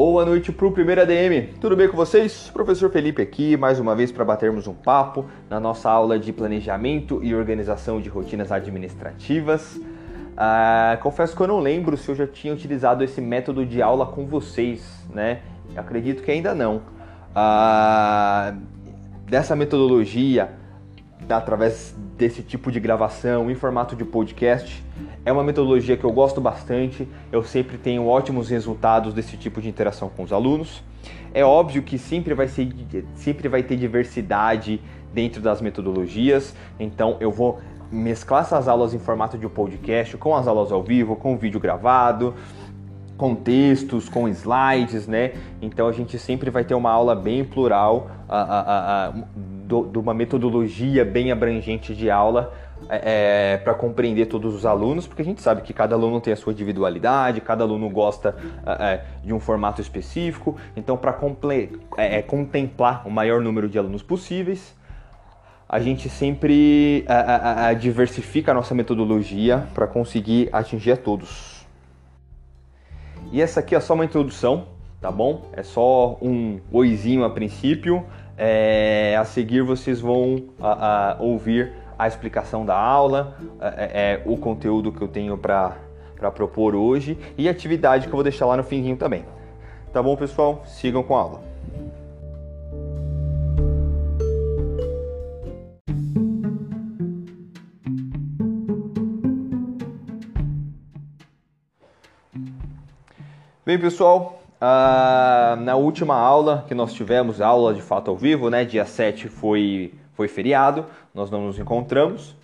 Boa noite para o primeiro ADM. Tudo bem com vocês? Professor Felipe aqui, mais uma vez para batermos um papo na nossa aula de planejamento e organização de rotinas administrativas. Ah, confesso que eu não lembro se eu já tinha utilizado esse método de aula com vocês, né? Acredito que ainda não. Ah, dessa metodologia, através desse tipo de gravação em formato de podcast. É uma metodologia que eu gosto bastante, eu sempre tenho ótimos resultados desse tipo de interação com os alunos. É óbvio que sempre vai, ser, sempre vai ter diversidade dentro das metodologias, então eu vou mesclar essas aulas em formato de podcast com as aulas ao vivo, com vídeo gravado, com textos, com slides, né? Então a gente sempre vai ter uma aula bem plural, a, a, a, de uma metodologia bem abrangente de aula é, é para compreender todos os alunos, porque a gente sabe que cada aluno tem a sua individualidade, cada aluno gosta é, é de um formato específico, então para é, é, contemplar o maior número de alunos possíveis, a gente sempre diversifica a nossa metodologia para conseguir atingir a todos. E essa aqui é só uma introdução, tá bom? É só um oizinho a princípio. É, a seguir vocês vão a, a, ouvir a explicação da aula, é, é, o conteúdo que eu tenho para propor hoje e a atividade que eu vou deixar lá no finzinho também. Tá bom, pessoal? Sigam com a aula. Bem, pessoal, Uh, na última aula que nós tivemos, aula de fato ao vivo, né? Dia 7 foi, foi feriado, nós não nos encontramos.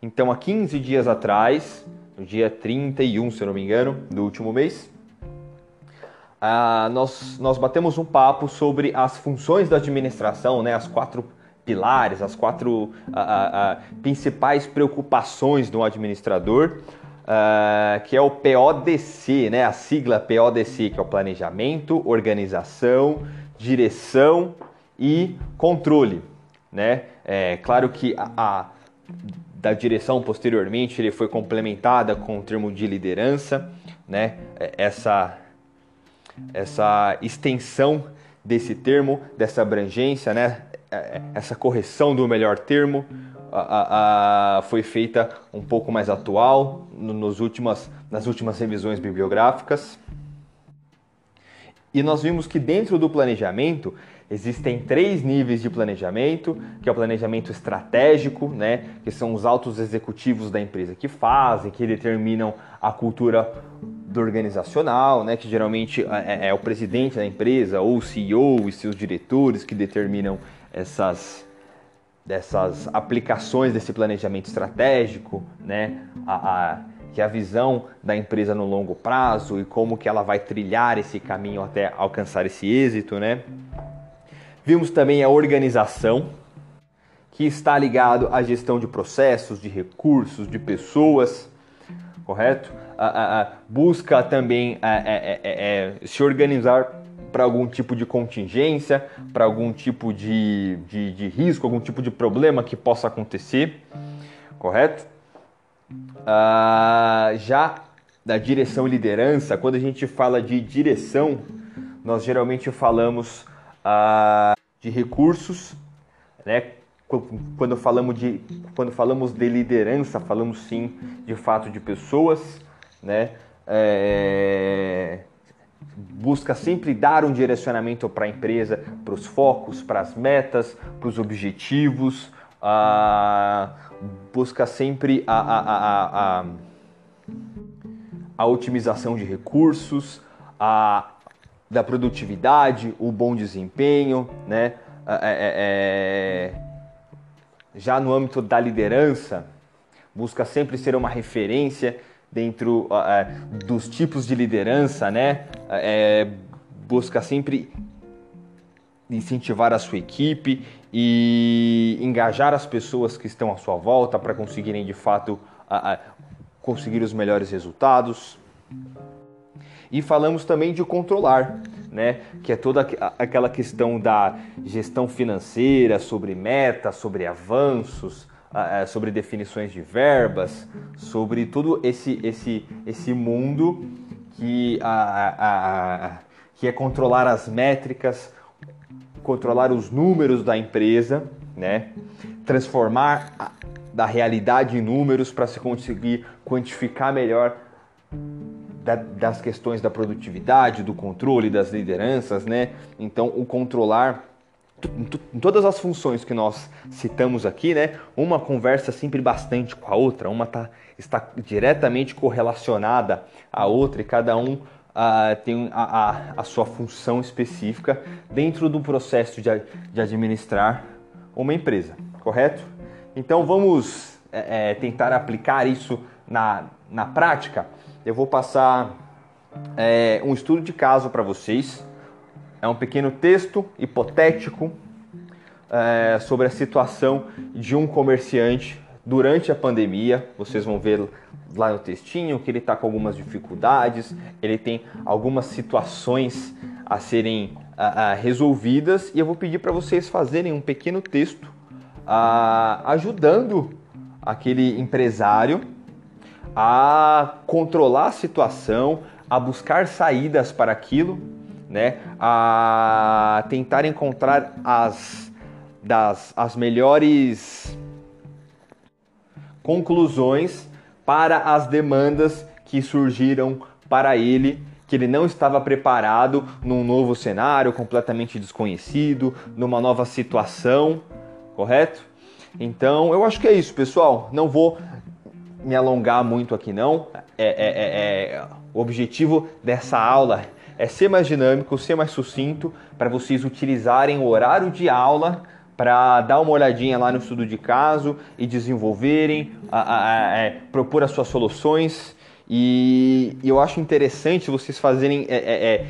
Então, há 15 dias atrás, no dia 31, se eu não me engano, do último mês, uh, nós, nós batemos um papo sobre as funções da administração, né? As quatro pilares, as quatro uh, principais preocupações do administrador uh, que é o PODC, né? A sigla PODC, que é o Planejamento, Organização, Direção e Controle, né? É claro que a, a da direção posteriormente ele foi complementada com o termo de liderança, né? É, essa essa extensão desse termo, dessa abrangência, né? É, é, essa correção do melhor termo, a, a, foi feita um pouco mais atual nos últimas, nas últimas revisões bibliográficas. E nós vimos que dentro do planejamento existem três níveis de planejamento, que é o planejamento estratégico, né, que são os altos executivos da empresa que fazem, que determinam a cultura do organizacional, né, que geralmente é, é o presidente da empresa ou o CEO e seus diretores que determinam essas dessas aplicações desse planejamento estratégico, né? A, a, que a visão da empresa no longo prazo e como que ela vai trilhar esse caminho até alcançar esse êxito, né? Vimos também a organização, que está ligado à gestão de processos, de recursos, de pessoas, correto? A, a, busca também é, é, é, se organizar para algum tipo de contingência, para algum tipo de, de, de, risco, algum tipo de problema que possa acontecer, correto? Ah, já da direção e liderança, quando a gente fala de direção, nós geralmente falamos ah, de recursos, né? Quando falamos de quando falamos de liderança, falamos sim de fato de pessoas, né? É, busca sempre dar um direcionamento para a empresa, para os focos, para as metas, para os objetivos, uh, busca sempre a, a, a, a, otimização de recursos, a, da produtividade, o bom desempenho, né? É, é, é, já no âmbito da liderança, busca sempre ser uma referência dentro uh, dos tipos de liderança, né? É, busca sempre incentivar a sua equipe e engajar as pessoas que estão à sua volta para conseguirem de fato uh, uh, conseguir os melhores resultados. E falamos também de controlar, né? Que é toda aquela questão da gestão financeira, sobre metas, sobre avanços, sobre definições de verbas, sobre todo esse, esse, esse mundo que, a, a, que é controlar as métricas, controlar os números da empresa, né? Transformar a, da realidade em números para se conseguir quantificar melhor da, das questões da produtividade, do controle, das lideranças, né? Então, o controlar em todas as funções que nós citamos aqui, né? Uma conversa sempre bastante com a outra, uma tá, está diretamente correlacionada à outra e cada um uh, tem a, a, a, sua função específica dentro do processo de, de administrar uma empresa, correto? Então vamos é, é, tentar aplicar isso na, na prática. Eu vou passar é, um estudo de caso para vocês. É um pequeno texto hipotético é, sobre a situação de um comerciante durante a pandemia. Vocês vão ver lá no textinho que ele está com algumas dificuldades, ele tem algumas situações a serem a, a, resolvidas e eu vou pedir para vocês fazerem um pequeno texto a, ajudando aquele empresário a controlar a situação, a buscar saídas para aquilo, né? A tentar encontrar as das as melhores conclusões para as demandas que surgiram para ele, que ele não estava preparado num novo cenário completamente desconhecido, numa nova situação, correto? Então, eu acho que é isso, pessoal. Não vou me alongar muito aqui não. É, é, é, é, o objetivo dessa aula é ser mais dinâmico, ser mais sucinto, para vocês utilizarem o horário de aula para dar uma olhadinha lá no estudo de caso e desenvolverem, a, a, a, é, propor as suas soluções. E, e, eu acho interessante vocês fazerem é, é, é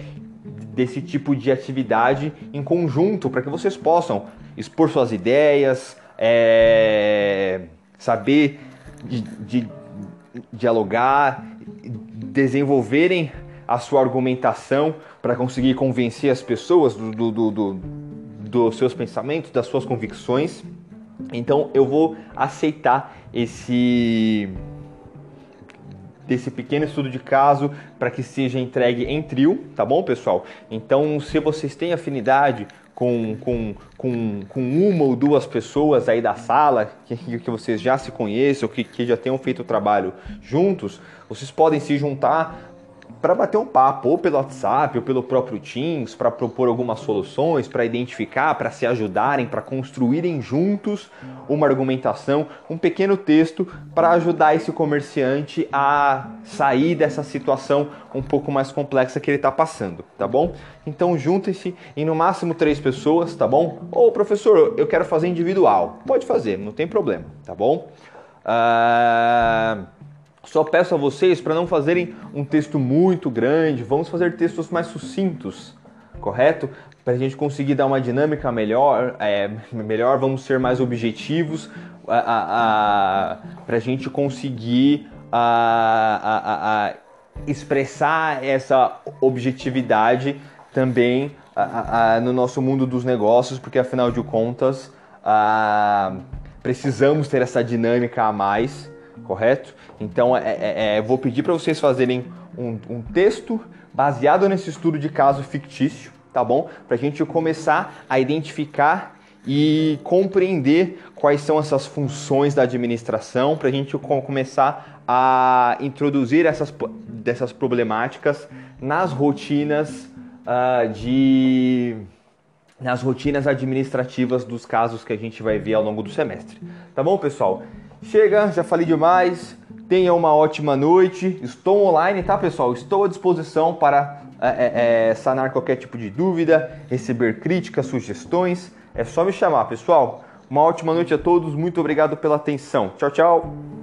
desse tipo de atividade em conjunto, para que vocês possam expor suas ideias, é, saber de, de dialogar, desenvolverem a sua argumentação para conseguir convencer as pessoas do, do, do, dos seus pensamentos, das suas convicções. Então eu vou aceitar esse desse pequeno estudo de caso para que seja entregue em trio, tá bom, pessoal? Então, se vocês têm afinidade com, com, com, com uma ou duas pessoas aí da sala que, que vocês já se conheçam, que, que já tenham feito o trabalho juntos, vocês podem se juntar para bater um papo, ou pelo WhatsApp, ou pelo próprio Teams, para propor algumas soluções, para identificar, para se ajudarem, para construírem juntos uma argumentação, um pequeno texto para ajudar esse comerciante a sair dessa situação um pouco mais complexa que ele está passando, tá bom? Então juntem-se em no máximo três pessoas, tá bom? Ou professor, eu quero fazer individual, pode fazer, não tem problema, tá bom? Uh... Só peço a vocês para não fazerem um texto muito grande, vamos fazer textos mais sucintos, correto? Para a gente conseguir dar uma dinâmica melhor, é, melhor vamos ser mais objetivos, para a gente conseguir a, expressar essa objetividade também no nosso mundo dos negócios, porque afinal de contas precisamos ter essa dinâmica a mais correto? Então, é, é, é vou pedir para vocês fazerem um, um, texto baseado nesse estudo de caso fictício, tá bom? Para a gente começar a identificar e compreender quais são essas funções da administração, para a gente começar a introduzir essas dessas problemáticas nas rotinas uh, de nas rotinas administrativas dos casos que a gente vai ver ao longo do semestre. Tá bom, pessoal? Chega, já falei demais. Tenha uma ótima noite. Estou online, tá, pessoal? Estou à disposição para é, é, é, sanar qualquer tipo de dúvida, receber críticas, sugestões. É só me chamar, pessoal. Uma ótima noite a todos. Muito obrigado pela atenção. Tchau, tchau.